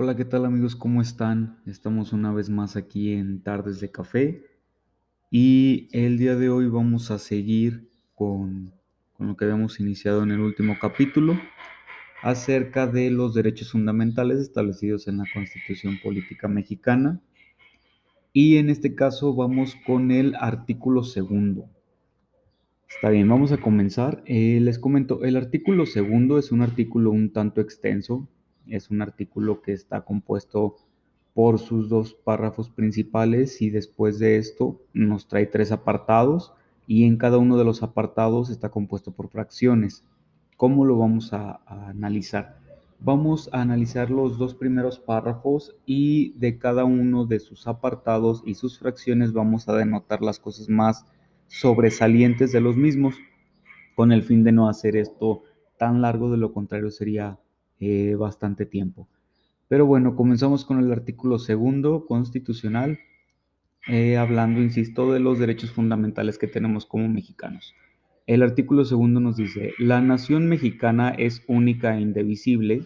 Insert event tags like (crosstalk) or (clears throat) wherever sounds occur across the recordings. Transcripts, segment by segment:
Hola, ¿qué tal amigos? ¿Cómo están? Estamos una vez más aquí en Tardes de Café y el día de hoy vamos a seguir con, con lo que habíamos iniciado en el último capítulo acerca de los derechos fundamentales establecidos en la Constitución Política Mexicana y en este caso vamos con el artículo segundo. Está bien, vamos a comenzar. Eh, les comento, el artículo segundo es un artículo un tanto extenso, es un artículo que está compuesto por sus dos párrafos principales y después de esto nos trae tres apartados y en cada uno de los apartados está compuesto por fracciones. ¿Cómo lo vamos a, a analizar? Vamos a analizar los dos primeros párrafos y de cada uno de sus apartados y sus fracciones vamos a denotar las cosas más sobresalientes de los mismos con el fin de no hacer esto tan largo, de lo contrario sería eh, bastante tiempo. Pero bueno, comenzamos con el artículo segundo constitucional, eh, hablando, insisto, de los derechos fundamentales que tenemos como mexicanos. El artículo segundo nos dice, la nación mexicana es única e indivisible.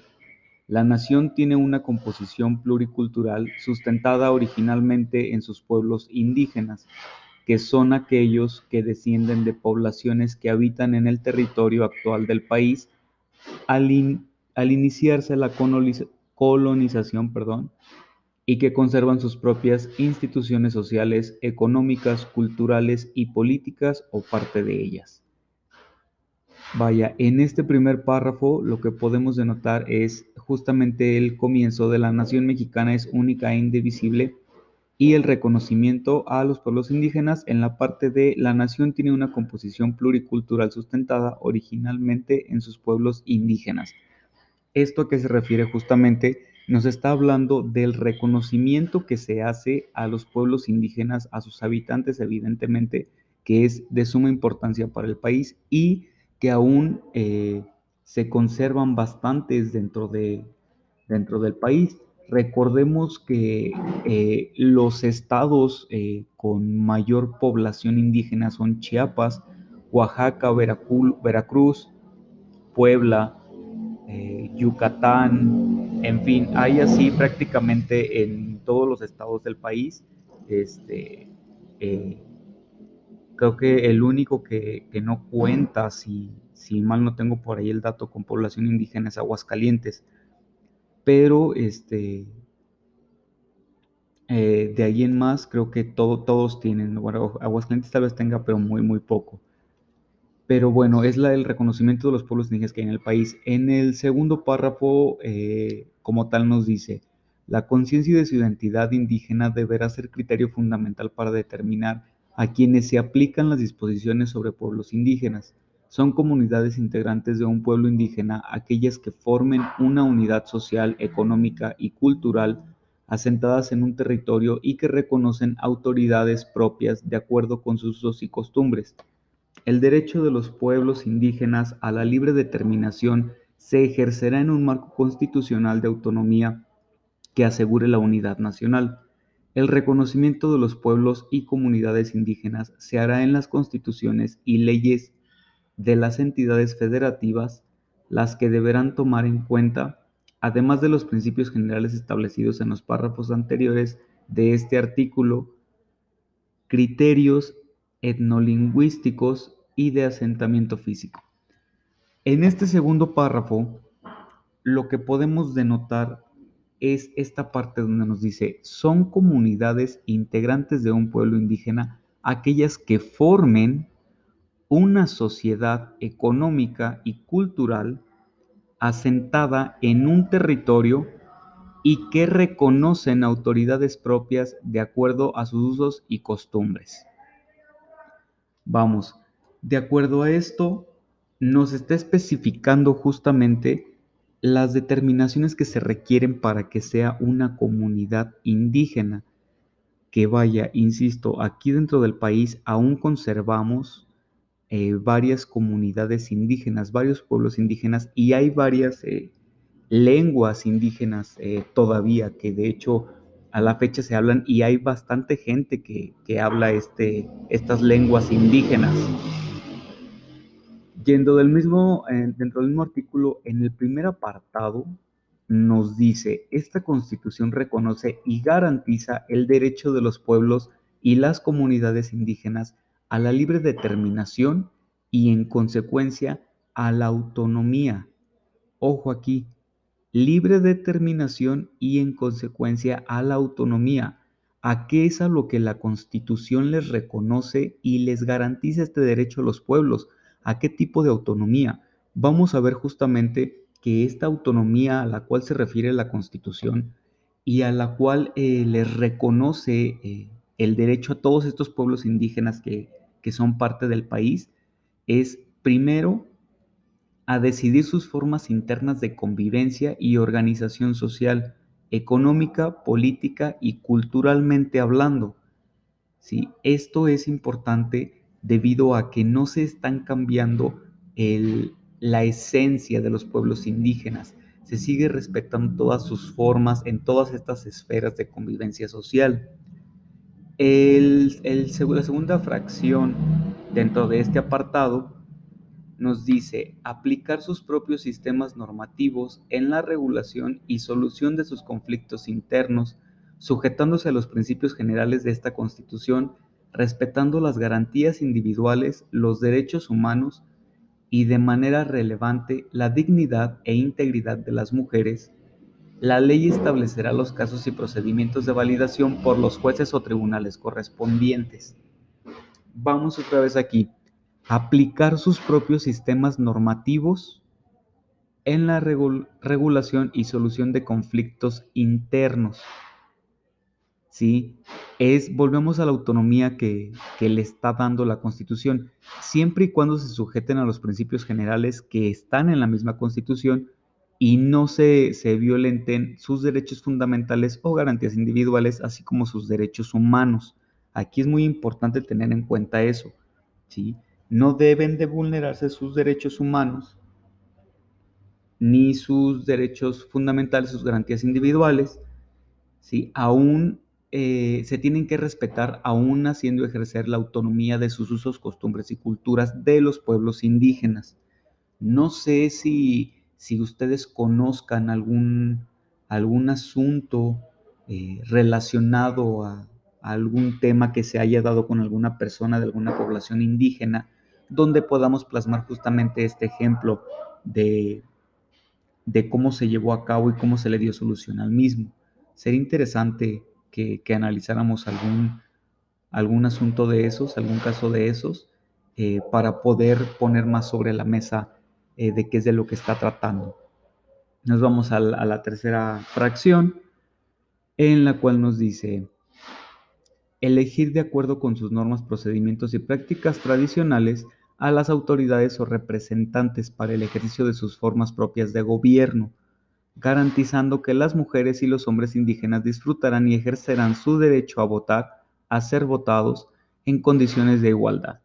La nación tiene una composición pluricultural sustentada originalmente en sus pueblos indígenas, que son aquellos que descienden de poblaciones que habitan en el territorio actual del país al, al iniciarse la colonización perdón, y que conservan sus propias instituciones sociales, económicas, culturales y políticas o parte de ellas. Vaya, en este primer párrafo lo que podemos denotar es justamente el comienzo de la nación mexicana es única e indivisible y el reconocimiento a los pueblos indígenas en la parte de la nación tiene una composición pluricultural sustentada originalmente en sus pueblos indígenas. Esto que se refiere justamente nos está hablando del reconocimiento que se hace a los pueblos indígenas, a sus habitantes, evidentemente, que es de suma importancia para el país y que aún eh, se conservan bastantes dentro, de, dentro del país. Recordemos que eh, los estados eh, con mayor población indígena son Chiapas, Oaxaca, Veracruz, Puebla, eh, Yucatán, en fin, hay así prácticamente en todos los estados del país. Este, eh, creo que el único que, no cuenta, si, mal no tengo por ahí el dato, con población indígena es Aguascalientes. Pero este, eh, de ahí en más, creo que todo, todos tienen. Bueno, Aguascalientes tal vez tenga, pero muy, muy poco pero bueno, es la, el reconocimiento de los pueblos indígenas que hay en el país. En el segundo párrafo, eh, como tal, nos dice, la conciencia de su identidad indígena deberá ser criterio fundamental para determinar a quienes se aplican las disposiciones sobre pueblos indígenas. Son comunidades integrantes de un pueblo indígena aquellas que formen una unidad social, económica y cultural asentadas en un territorio y que reconocen autoridades propias de acuerdo con sus usos y costumbres el derecho de los pueblos indígenas a la libre determinación se ejercerá en un marco constitucional de autonomía que asegure la unidad nacional. El reconocimiento de los pueblos y comunidades indígenas se hará en las constituciones y leyes de las entidades federativas, las que deberán tomar en cuenta, además de los principios generales establecidos en los párrafos anteriores de este artículo, criterios etnolingüísticos y de asentamiento físico. En este segundo párrafo, lo que podemos denotar es esta parte donde nos dice, son comunidades integrantes de un pueblo indígena aquellas que formen una sociedad económica y cultural asentada en un territorio y que reconocen autoridades propias de acuerdo a sus usos y costumbres. Vamos, de acuerdo a esto, nos está especificando justamente las determinaciones que se requieren para que sea una comunidad indígena. Que vaya, insisto, aquí dentro del país aún conservamos eh, varias comunidades indígenas, varios pueblos indígenas y hay varias eh, lenguas indígenas eh, todavía que de hecho a la fecha se hablan y hay bastante gente que, habla este, estas lenguas indígenas. Yendo del mismo, dentro del mismo artículo, en el primer apartado, nos dice, esta constitución reconoce y garantiza el derecho de los pueblos y las comunidades indígenas a la libre determinación y en consecuencia a la autonomía. Ojo aquí, libre determinación y en consecuencia a la autonomía. ¿A qué es a lo que la Constitución les reconoce y les garantiza este derecho a los pueblos? ¿A qué tipo de autonomía? Vamos a ver justamente que esta autonomía a la cual se refiere la Constitución y a la cual eh, les reconoce eh, el derecho a todos estos pueblos indígenas que, que son parte del país es primero a decidir sus formas internas de convivencia y organización social, económica, política y culturalmente hablando. ¿Sí? Esto es importante debido a que no se están cambiando la esencia de los pueblos indígenas. Se sigue respetando todas sus formas en todas estas esferas de convivencia social. El, la segunda fracción dentro de este apartado nos dice aplicar sus propios sistemas normativos en la regulación y solución de sus conflictos internos, sujetándose a los principios generales de esta Constitución, respetando las garantías individuales, los derechos humanos y de manera relevante la dignidad e integridad de las mujeres. La ley establecerá los casos y procedimientos de validación por los jueces o tribunales correspondientes. Vamos otra vez aquí aplicar sus propios sistemas normativos en la regulación y solución de conflictos internos. ¿Sí? Es, volvemos a la autonomía que, le está dando la Constitución, siempre y cuando se sujeten a los principios generales que están en la misma Constitución y no se, se violenten sus derechos fundamentales o garantías individuales, así como sus derechos humanos. Aquí es muy importante tener en cuenta eso. ¿sí? No deben de vulnerarse sus derechos humanos ni sus derechos fundamentales, sus garantías individuales, ¿sí? aún eh, se tienen que respetar, aún haciendo ejercer la autonomía de sus usos, costumbres y culturas de los pueblos indígenas. No sé si, si ustedes conozcan algún, algún asunto eh, relacionado a, a algún tema que se haya dado con alguna persona de alguna población indígena donde podamos plasmar justamente este ejemplo de, de cómo se llevó a cabo y cómo se le dio solución al mismo. Sería interesante que, analizáramos algún, algún asunto de esos, algún caso de esos, eh, para poder poner más sobre la mesa eh, de qué es de lo que está tratando. Nos vamos a la tercera fracción, en la cual nos dice, elegir de acuerdo con sus normas, procedimientos y prácticas tradicionales a las autoridades o representantes para el ejercicio de sus formas propias de gobierno, garantizando que las mujeres y los hombres indígenas disfrutarán y ejercerán su derecho a votar, a ser votados en condiciones de igualdad,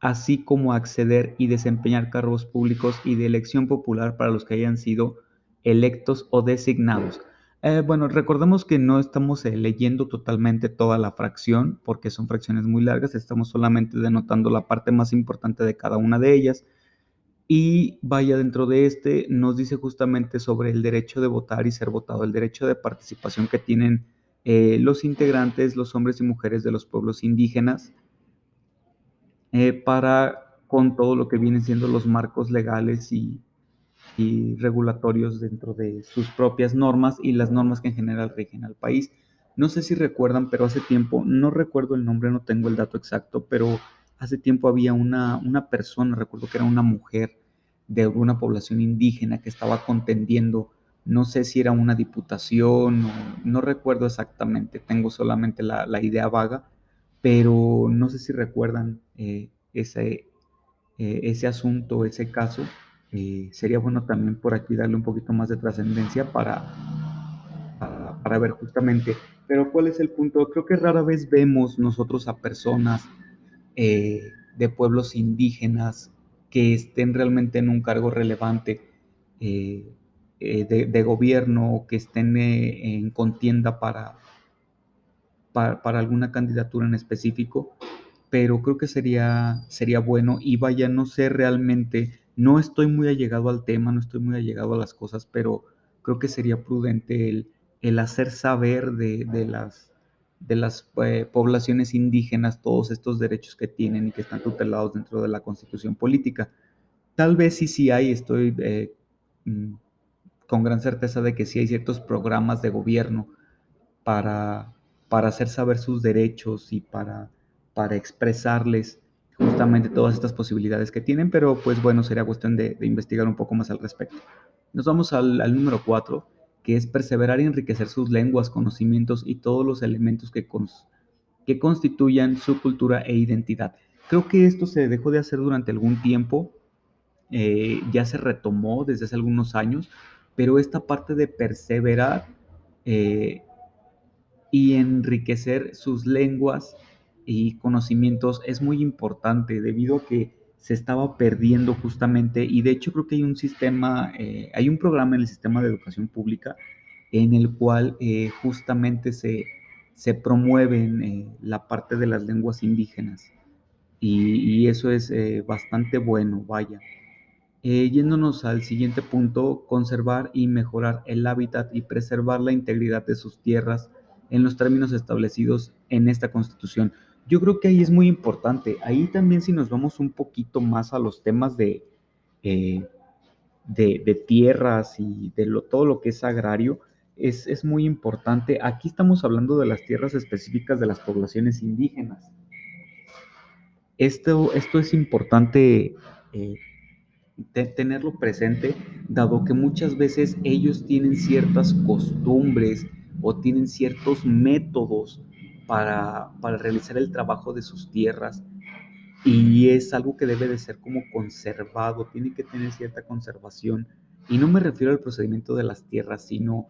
así como acceder y desempeñar cargos públicos y de elección popular para los que hayan sido electos o designados, eh, bueno, recordemos que no estamos eh, leyendo totalmente toda la fracción porque son fracciones muy largas, estamos solamente denotando la parte más importante de cada una de ellas. Y vaya dentro de este, nos dice justamente sobre el derecho de votar y ser votado, el derecho de participación que tienen eh, los integrantes, los hombres y mujeres de los pueblos indígenas, para con todo lo que vienen siendo los marcos legales y, y regulatorios dentro de sus propias normas y las normas que en general rigen al país. No sé si recuerdan, pero hace tiempo, no recuerdo el nombre, no tengo el dato exacto, pero hace tiempo había una, una persona, recuerdo que era una mujer de alguna población indígena que estaba contendiendo, no sé si era una diputación, no recuerdo exactamente, tengo solamente la, idea vaga, pero no sé si recuerdan eh, ese, eh, ese asunto, ese caso eh, sería bueno también por aquí darle un poquito más de trascendencia para, para, ver justamente. Pero ¿cuál es el punto? Creo que rara vez vemos nosotros a personas eh, de pueblos indígenas que estén realmente en un cargo relevante eh, de, gobierno o que estén en contienda para, para, para, alguna candidatura en específico, pero creo que sería, sería bueno y vaya, no sé realmente no estoy muy allegado al tema, no estoy muy allegado a las cosas, pero creo que sería prudente el, hacer saber de, las, eh, poblaciones indígenas todos estos derechos que tienen y que están tutelados dentro de la constitución política. Tal vez sí, sí hay, estoy eh, mm, con gran certeza de que sí hay ciertos programas de gobierno para, hacer saber sus derechos y para expresarles justamente todas estas posibilidades que tienen, pero pues bueno, sería cuestión de, investigar un poco más al respecto. Nos vamos al, número cuatro, que es perseverar y enriquecer sus lenguas, conocimientos y todos los elementos que, que constituyan su cultura e identidad. Creo que esto se dejó de hacer durante algún tiempo, eh, ya se retomó desde hace algunos años, pero esta parte de perseverar eh, y enriquecer sus lenguas y conocimientos es muy importante debido a que se estaba perdiendo justamente y de hecho creo que hay un sistema, eh, hay un programa en el sistema de educación pública en el cual eh, justamente se, se promueven eh, la parte de las lenguas indígenas y, eso es bastante bueno, vaya. yéndonos al siguiente punto, conservar y mejorar el hábitat y preservar la integridad de sus tierras en los términos establecidos en esta constitución. Yo creo que ahí es muy importante. Ahí también si nos vamos un poquito más a los temas de, eh, de, tierras y de todo lo que es agrario, es, muy importante. Aquí estamos hablando de las tierras específicas de las poblaciones indígenas. Esto, esto es importante eh, tenerlo presente, dado que muchas veces ellos tienen ciertas costumbres o tienen ciertos métodos para, realizar el trabajo de sus tierras y es algo que debe de ser como conservado, tiene que tener cierta conservación. Y no me refiero al procedimiento de las tierras, sino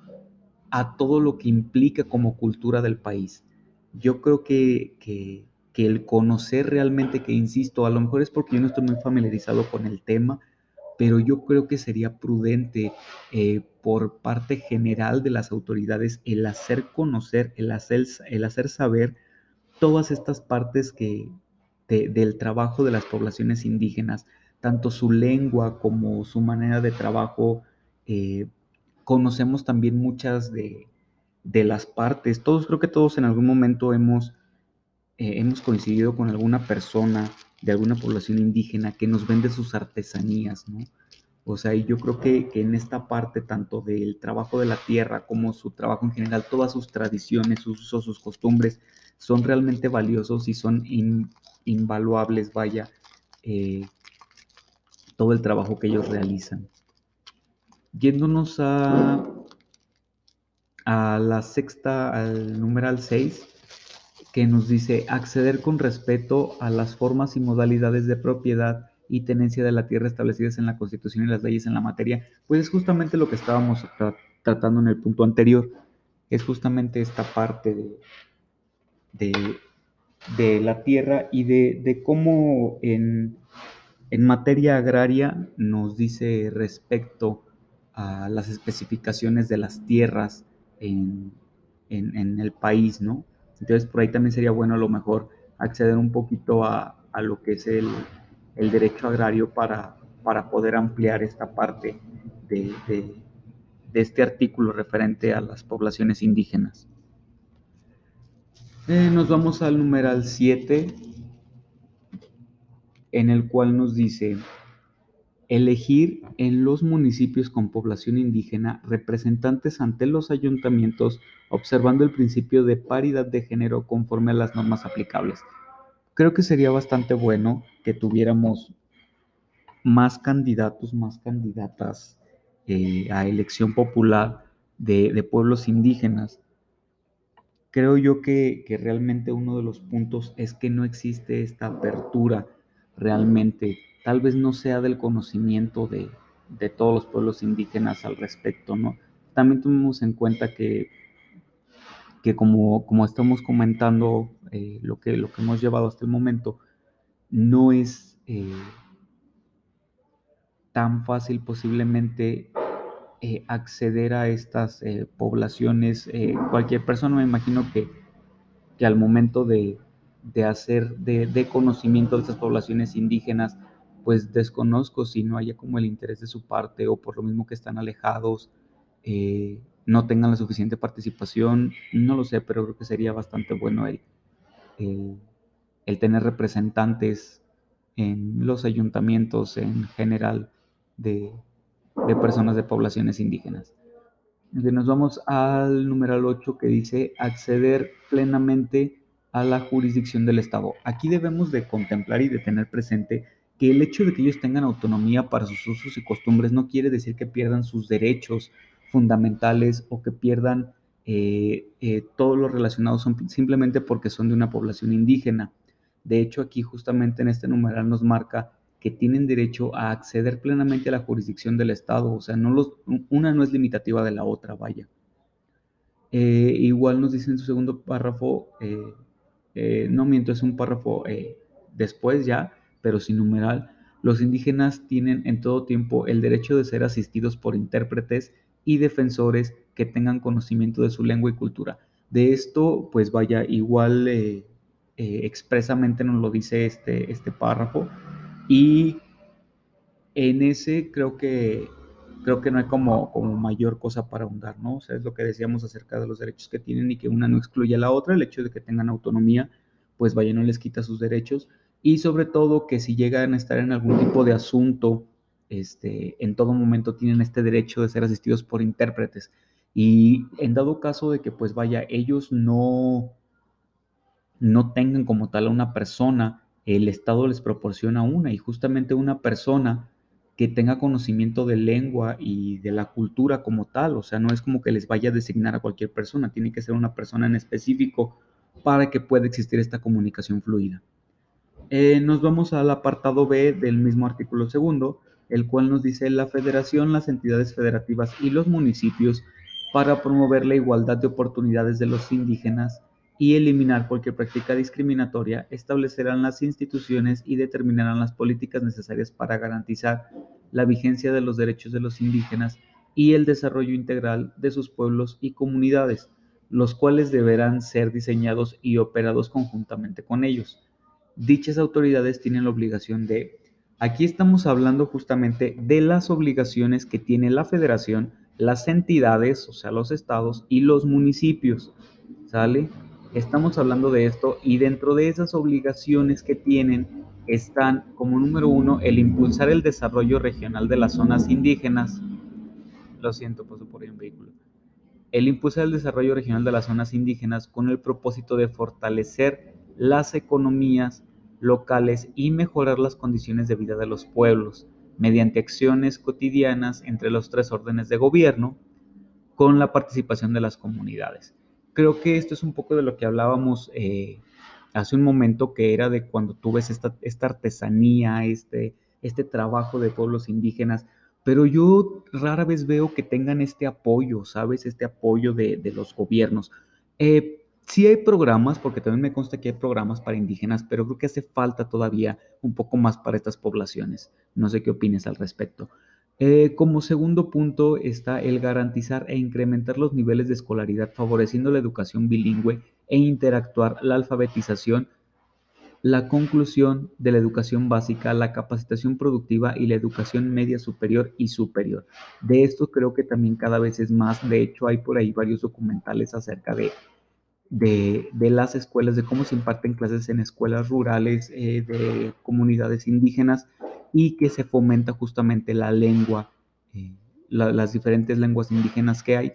a todo lo que implica como cultura del país. Yo creo que, que, que el conocer realmente, que insisto, a lo mejor es porque yo no estoy muy familiarizado con el tema, pero yo creo que sería prudente eh, por parte general de las autoridades el hacer conocer, el hacer, el hacer saber todas estas partes que, del trabajo de las poblaciones indígenas, tanto su lengua como su manera de trabajo. Eh, conocemos también muchas de, las partes. Todos, creo que todos en algún momento hemos, eh, hemos coincidido con alguna persona de alguna población indígena que nos vende sus artesanías, ¿no? O sea, y yo creo que, en esta parte, tanto del trabajo de la tierra como su trabajo en general, todas sus tradiciones, sus usos, sus costumbres, son realmente valiosos y son invaluables, vaya, eh, todo el trabajo que ellos realizan. Yéndonos a, a la sexta, al numeral 6, que nos dice acceder con respeto a las formas y modalidades de propiedad y tenencia de la tierra establecidas en la Constitución y las leyes en la materia, pues es justamente lo que estábamos tratando en el punto anterior, es justamente esta parte de, de, la tierra y de, cómo en, materia agraria nos dice respecto a las especificaciones de las tierras en, en el país, ¿no? Entonces por ahí también sería bueno a lo mejor acceder un poquito a, lo que es el, derecho agrario para, para, poder ampliar esta parte de, este artículo referente a las poblaciones indígenas. Eh, nos vamos al numeral 7, en el cual nos dice, elegir en los municipios con población indígena representantes ante los ayuntamientos observando el principio de paridad de género conforme a las normas aplicables. Creo que sería bastante bueno que tuviéramos más candidatos, más candidatas eh, a elección popular de, pueblos indígenas. Creo yo que, que realmente uno de los puntos es que no existe esta apertura realmente tal vez no sea del conocimiento de, todos los pueblos indígenas al respecto, ¿no? También tomemos en cuenta que, que como, como estamos comentando, eh, lo, que, lo que hemos llevado hasta el momento, no es eh, tan fácil posiblemente eh, acceder a estas poblaciones. cualquier persona me imagino que, que al momento de, hacer de, de, conocimiento de estas poblaciones indígenas, pues desconozco si no haya como el interés de su parte o por lo mismo que están alejados, no tengan la suficiente participación, no lo sé, pero creo que sería bastante bueno el, el, tener representantes en los ayuntamientos en general de, de personas de poblaciones indígenas. Nos vamos al numeral 8 que dice acceder plenamente a la jurisdicción del Estado. Aquí debemos de contemplar y de tener presente que el hecho de que ellos tengan autonomía para sus usos y costumbres no quiere decir que pierdan sus derechos fundamentales o que pierdan eh, eh, todo lo relacionado simplemente porque son de una población indígena. De hecho, aquí justamente en este numeral nos marca que tienen derecho a acceder plenamente a la jurisdicción del Estado, o sea, no los, una no es limitativa de la otra, vaya. Eh, igual nos dice en su segundo párrafo, no miento, es un párrafo después ya, pero sin numeral, los indígenas tienen en todo tiempo el derecho de ser asistidos por intérpretes y defensores que tengan conocimiento de su lengua y cultura. De esto, pues vaya, igual expresamente nos lo dice este, este párrafo, y en ese creo que, creo que no hay como, como mayor cosa para ahondar, ¿no? O sea, es lo que decíamos acerca de los derechos que tienen y que una no excluye a la otra, el hecho de que tengan autonomía, pues vaya, no les quita sus derechos. Y sobre todo que si llegan a estar en algún tipo de asunto, este, en todo momento tienen este derecho de ser asistidos por intérpretes. Y en dado caso de que, pues vaya, ellos no, no tengan como tal a una persona el Estado les proporciona una y justamente una persona que tenga conocimiento de lengua y de la cultura como tal, o sea, no es como que les vaya a designar a cualquier persona, tiene que ser una persona en específico para que pueda existir esta comunicación fluida. Eh, nos vamos al apartado B del mismo artículo segundo, el cual nos dice la federación, las entidades federativas y los municipios para promover la igualdad de oportunidades de los indígenas y eliminar cualquier práctica discriminatoria, establecerán las instituciones y determinarán las políticas necesarias para garantizar la vigencia de los derechos de los indígenas y el desarrollo integral de sus pueblos y comunidades, los cuales deberán ser diseñados y operados conjuntamente con ellos. Dichas autoridades tienen la obligación de... Aquí estamos hablando justamente de las obligaciones que tiene la federación, las entidades, o sea, los estados y los municipios. ¿Sale? Estamos hablando de esto y dentro de esas obligaciones que tienen están como número uno el impulsar el desarrollo regional de las zonas indígenas. Lo siento, paso por ahí un vehículo. El impulsar el desarrollo regional de las zonas indígenas con el propósito de fortalecer las economías locales y mejorar las condiciones de vida de los pueblos mediante acciones cotidianas entre los tres órdenes de gobierno con la participación de las comunidades creo que esto es un poco de lo que hablábamos eh, hace un momento, que era de cuando tú ves esta, esta artesanía, este, este trabajo de pueblos indígenas, pero yo rara vez veo que tengan este apoyo, ¿sabes? Este apoyo de, de los gobiernos. Eh, sí hay programas, porque también me consta que hay programas para indígenas, pero creo que hace falta todavía un poco más para estas poblaciones. No sé qué opines al respecto. Eh, como segundo punto está el garantizar e incrementar los niveles de escolaridad, favoreciendo la educación bilingüe e interactuar la alfabetización, la conclusión de la educación básica, la capacitación productiva y la educación media superior y superior. De esto creo que también cada vez es más. De hecho, hay por ahí varios documentales acerca de, de, las escuelas, de cómo se imparten clases en escuelas rurales, eh, de comunidades indígenas y que se fomenta justamente la lengua, eh, las diferentes lenguas indígenas que hay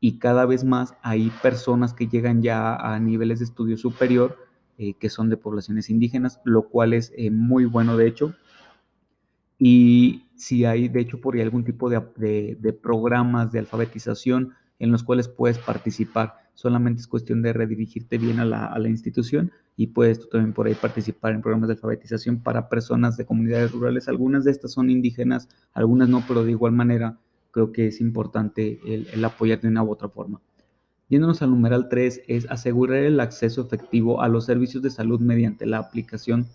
y cada vez más hay personas que llegan ya a niveles de estudio superior eh, que son de poblaciones indígenas, lo cual es muy bueno de hecho. Y si hay de hecho por ahí algún tipo de, de programas de alfabetización en los cuales puedes participar, solamente es cuestión de redirigirte bien a la, institución y puedes tú también por ahí participar en programas de alfabetización para personas de comunidades rurales. Algunas de estas son indígenas, algunas no, pero de igual manera creo que es importante el, apoyar de una u otra forma. Yéndonos al numeral 3 es asegurar el acceso efectivo a los servicios de salud mediante la aplicación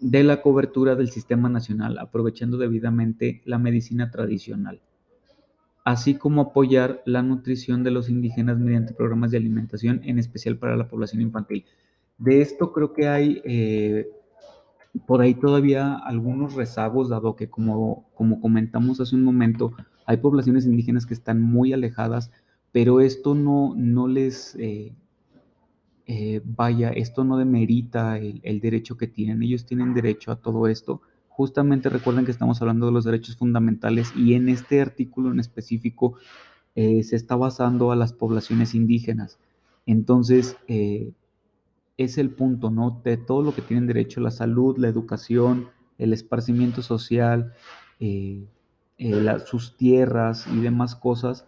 de la cobertura del sistema nacional, aprovechando debidamente la medicina tradicional así como apoyar la nutrición de los indígenas mediante programas de alimentación, en especial para la población infantil. De esto creo que hay eh, por ahí todavía algunos rezagos, dado que como, como comentamos hace un momento, Hay poblaciones indígenas que están muy alejadas, pero esto no, no les... Eh, eh, vaya, esto no demerita el, derecho que tienen. Ellos tienen derecho a todo esto. Justamente recuerden que estamos hablando de los derechos fundamentales y en este artículo en específico eh, se está basando a las poblaciones indígenas. Entonces, eh, es el punto, ¿no? De todo lo que tienen derecho, la salud, la educación, el esparcimiento social, sus tierras y demás cosas,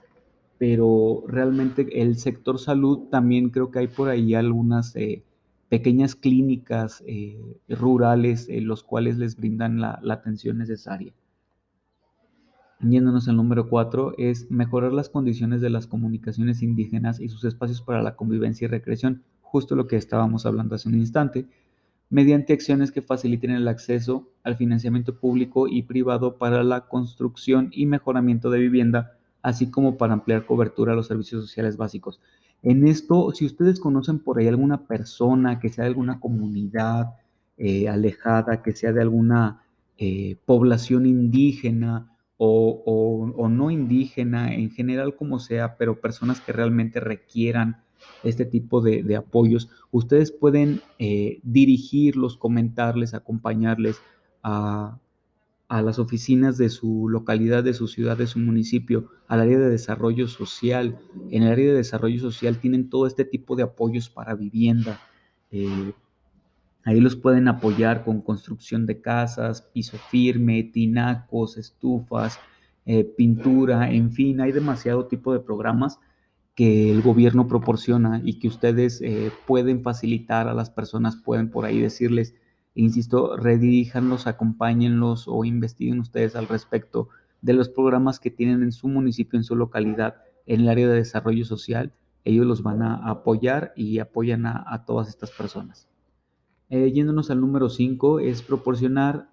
pero realmente el sector salud también creo que hay por ahí algunas eh, pequeñas clínicas eh, rurales en los cuales les brindan la, atención necesaria. Yéndonos al número cuatro, es mejorar las condiciones de las comunicaciones indígenas y sus espacios para la convivencia y recreación, justo lo que estábamos hablando hace un instante, mediante acciones que faciliten el acceso al financiamiento público y privado para la construcción y mejoramiento de vivienda así como para ampliar cobertura a los servicios sociales básicos. En esto, si ustedes conocen por ahí alguna persona que sea de alguna comunidad eh, alejada, que sea de alguna eh, población indígena o, no indígena, en general como sea, pero personas que realmente requieran este tipo de, apoyos, ustedes pueden eh, dirigirlos, comentarles, acompañarles a, a las oficinas de su localidad, de su ciudad, de su municipio, al área de desarrollo social. En el área de desarrollo social tienen todo este tipo de apoyos para vivienda. Eh, ahí los pueden apoyar con construcción de casas, piso firme, tinacos, estufas, eh, pintura, en fin, hay demasiado tipo de programas que el gobierno proporciona y que ustedes eh, pueden facilitar a las personas, pueden por ahí decirles, insisto, rediríjanlos, acompáñenlos o investiguen ustedes al respecto de los programas que tienen en su municipio, en su localidad, en el área de desarrollo social. Ellos los van a apoyar y apoyan a, todas estas personas. Eh, yéndonos al número 5, es proporcionar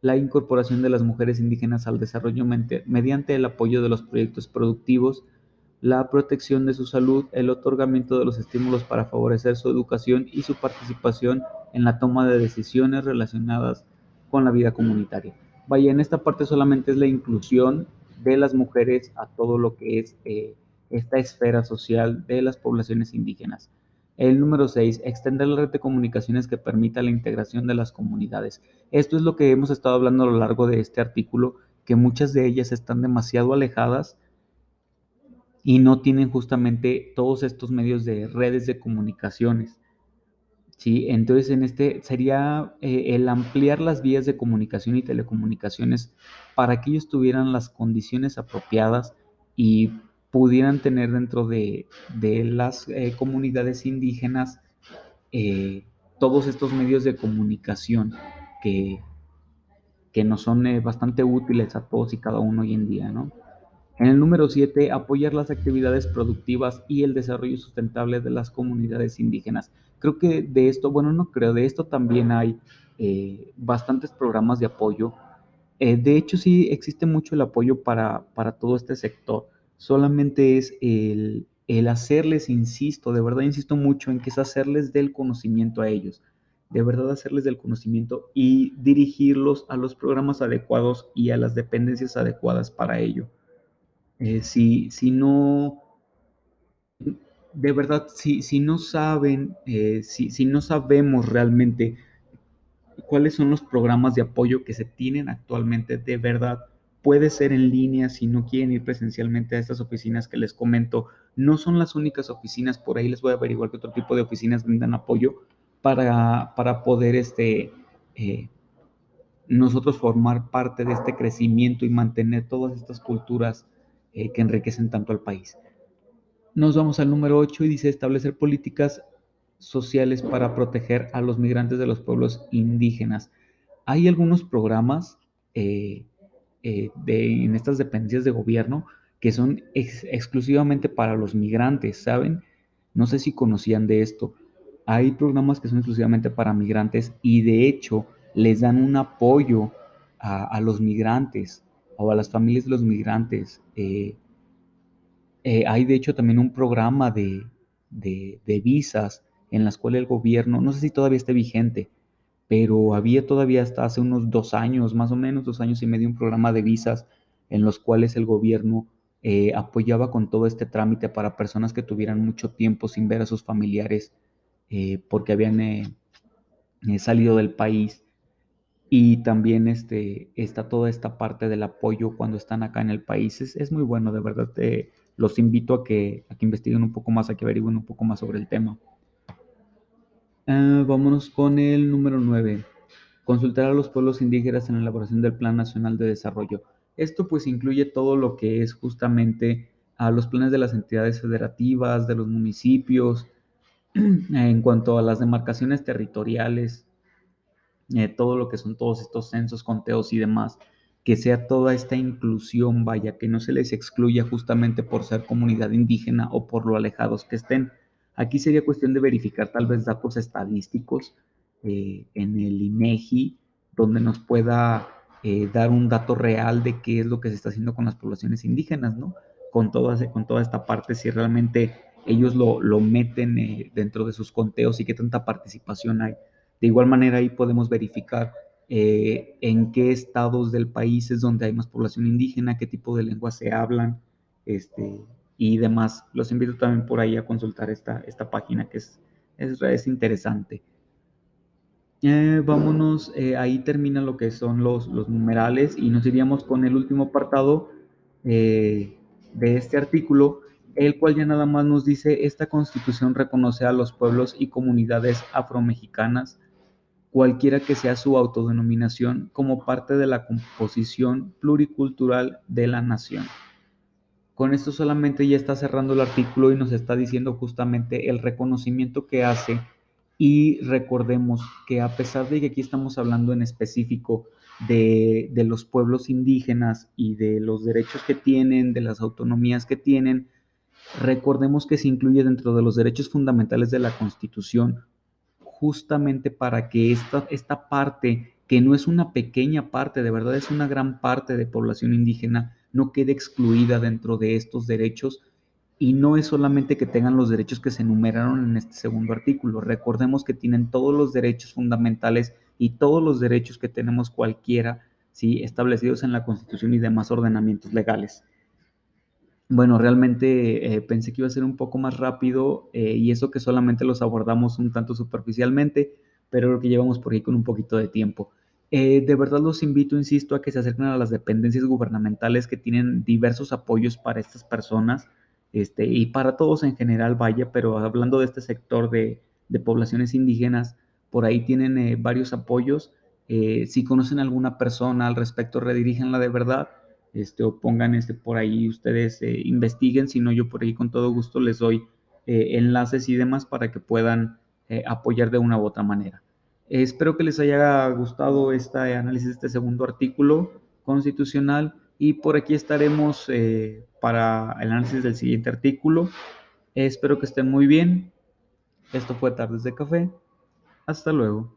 la incorporación de las mujeres indígenas al desarrollo mediante el apoyo de los proyectos productivos, la protección de su salud, el otorgamiento de los estímulos para favorecer su educación y su participación en la toma de decisiones relacionadas con la vida comunitaria. Vaya, en esta parte solamente es la inclusión de las mujeres a todo lo que es eh, esta esfera social de las poblaciones indígenas. El número 6, extender la red de comunicaciones que permita la integración de las comunidades. Esto es lo que hemos estado hablando a lo largo de este artículo, que muchas de ellas están demasiado alejadas y no tienen justamente todos estos medios de redes de comunicaciones. ¿sí? Entonces, en este sería eh, el ampliar las vías de comunicación y telecomunicaciones para que ellos tuvieran las condiciones apropiadas y pudieran tener dentro de, las eh, comunidades indígenas eh, todos estos medios de comunicación que, que nos son bastante útiles a todos y cada uno hoy en día, ¿no? En el número 7, apoyar las actividades productivas y el desarrollo sustentable de las comunidades indígenas. Creo que de esto, bueno, no creo, de esto también hay eh, bastantes programas de apoyo. Eh, de hecho, sí existe mucho el apoyo para, para todo este sector. Solamente es el, el hacerles, insisto, de verdad insisto mucho en que es hacerles del conocimiento a ellos, de verdad hacerles del conocimiento y dirigirlos a los programas adecuados y a las dependencias adecuadas para ello. Eh, si, si no, de verdad, si, si no saben, eh, si, si no sabemos realmente cuáles son los programas de apoyo que se tienen actualmente, de verdad, puede ser en línea si no quieren ir presencialmente a estas oficinas que les comento. No son las únicas oficinas, por ahí les voy a averiguar que otro tipo de oficinas brindan apoyo para, para poder este, eh, nosotros formar parte de este crecimiento y mantener todas estas culturas eh, que enriquecen tanto al país. Nos vamos al número 8 y dice establecer políticas sociales para proteger a los migrantes de los pueblos indígenas. Hay algunos programas eh, eh, en estas dependencias de gobierno que son exclusivamente para los migrantes, ¿saben? No sé si conocían de esto. Hay programas que son exclusivamente para migrantes y de hecho les dan un apoyo a los migrantes o a las familias de los migrantes. Eh, eh, hay de hecho también un programa de, visas en las cuales el gobierno, no sé si todavía esté vigente, pero había todavía hasta hace unos dos años, más o menos dos años y medio, un programa de visas en los cuales el gobierno eh, apoyaba con todo este trámite para personas que tuvieran mucho tiempo sin ver a sus familiares porque habían salido del país. Y también este, está toda esta parte del apoyo cuando están acá en el país. Es, muy bueno, de verdad. los invito a que, a que investiguen un poco más, a que averigüen un poco más sobre el tema. vámonos con el número 9 consultar a los pueblos indígenas en la elaboración del Plan Nacional de Desarrollo. Esto pues incluye todo lo que es justamente a los planes de las entidades federativas, de los municipios, (clears throat) en cuanto a las demarcaciones territoriales, eh, todo lo que son todos estos censos, conteos y demás, que sea toda esta inclusión, vaya, que no se les excluya justamente por ser comunidad indígena o por lo alejados que estén. Aquí sería cuestión de verificar tal vez datos estadísticos eh, en el INEGI, donde nos pueda eh, dar un dato real de qué es lo que se está haciendo con las poblaciones indígenas, ¿no? Con toda, con toda esta parte, si realmente ellos lo, meten eh, dentro de sus conteos y qué tanta participación hay. De igual manera, ahí podemos verificar en qué estados del país es donde hay más población indígena, qué tipo de lenguas se hablan, este, y demás. Los invito también por ahí a consultar esta, esta página que es, es, es interesante. Eh, vámonos, eh, ahí termina lo que son los, los, numerales y nos iríamos con el último apartado eh, de este artículo, el cual ya nada más nos dice, esta constitución reconoce a los pueblos y comunidades afromexicanas, cualquiera que sea su autodenominación, como parte de la composición pluricultural de la nación. Con esto solamente ya está cerrando el artículo y nos está diciendo justamente el reconocimiento que hace y recordemos que a pesar de que aquí estamos hablando en específico de, los pueblos indígenas y de los derechos que tienen, de las autonomías que tienen, recordemos que se incluye dentro de los derechos fundamentales de la Constitución justamente para que esta, esta parte, que no es una pequeña parte, de verdad es una gran parte de población indígena, no quede excluida dentro de estos derechos y no es solamente que tengan los derechos que se enumeraron en este segundo artículo. Recordemos que tienen todos los derechos fundamentales y todos los derechos que tenemos cualquiera, ¿sí? establecidos en la Constitución y demás ordenamientos legales. Bueno, realmente eh, pensé que iba a ser un poco más rápido eh, y eso que solamente los abordamos un tanto superficialmente, pero creo que llevamos por ahí con un poquito de tiempo. Eh, de verdad los invito, insisto, a que se acerquen a las dependencias gubernamentales que tienen diversos apoyos para estas personas este, y para todos en general, vaya, pero hablando de este sector de, poblaciones indígenas, por ahí tienen eh, varios apoyos. Si conocen alguna persona al respecto, redirígenla de verdad, este, o pongan este, por ahí, ustedes eh, investiguen, si no, yo por ahí con todo gusto les doy enlaces y demás para que puedan apoyar de una u otra manera. espero que les haya gustado este análisis este segundo artículo constitucional y por aquí estaremos para el análisis del siguiente artículo. espero que estén muy bien. Esto fue Tardes de Café. Hasta luego.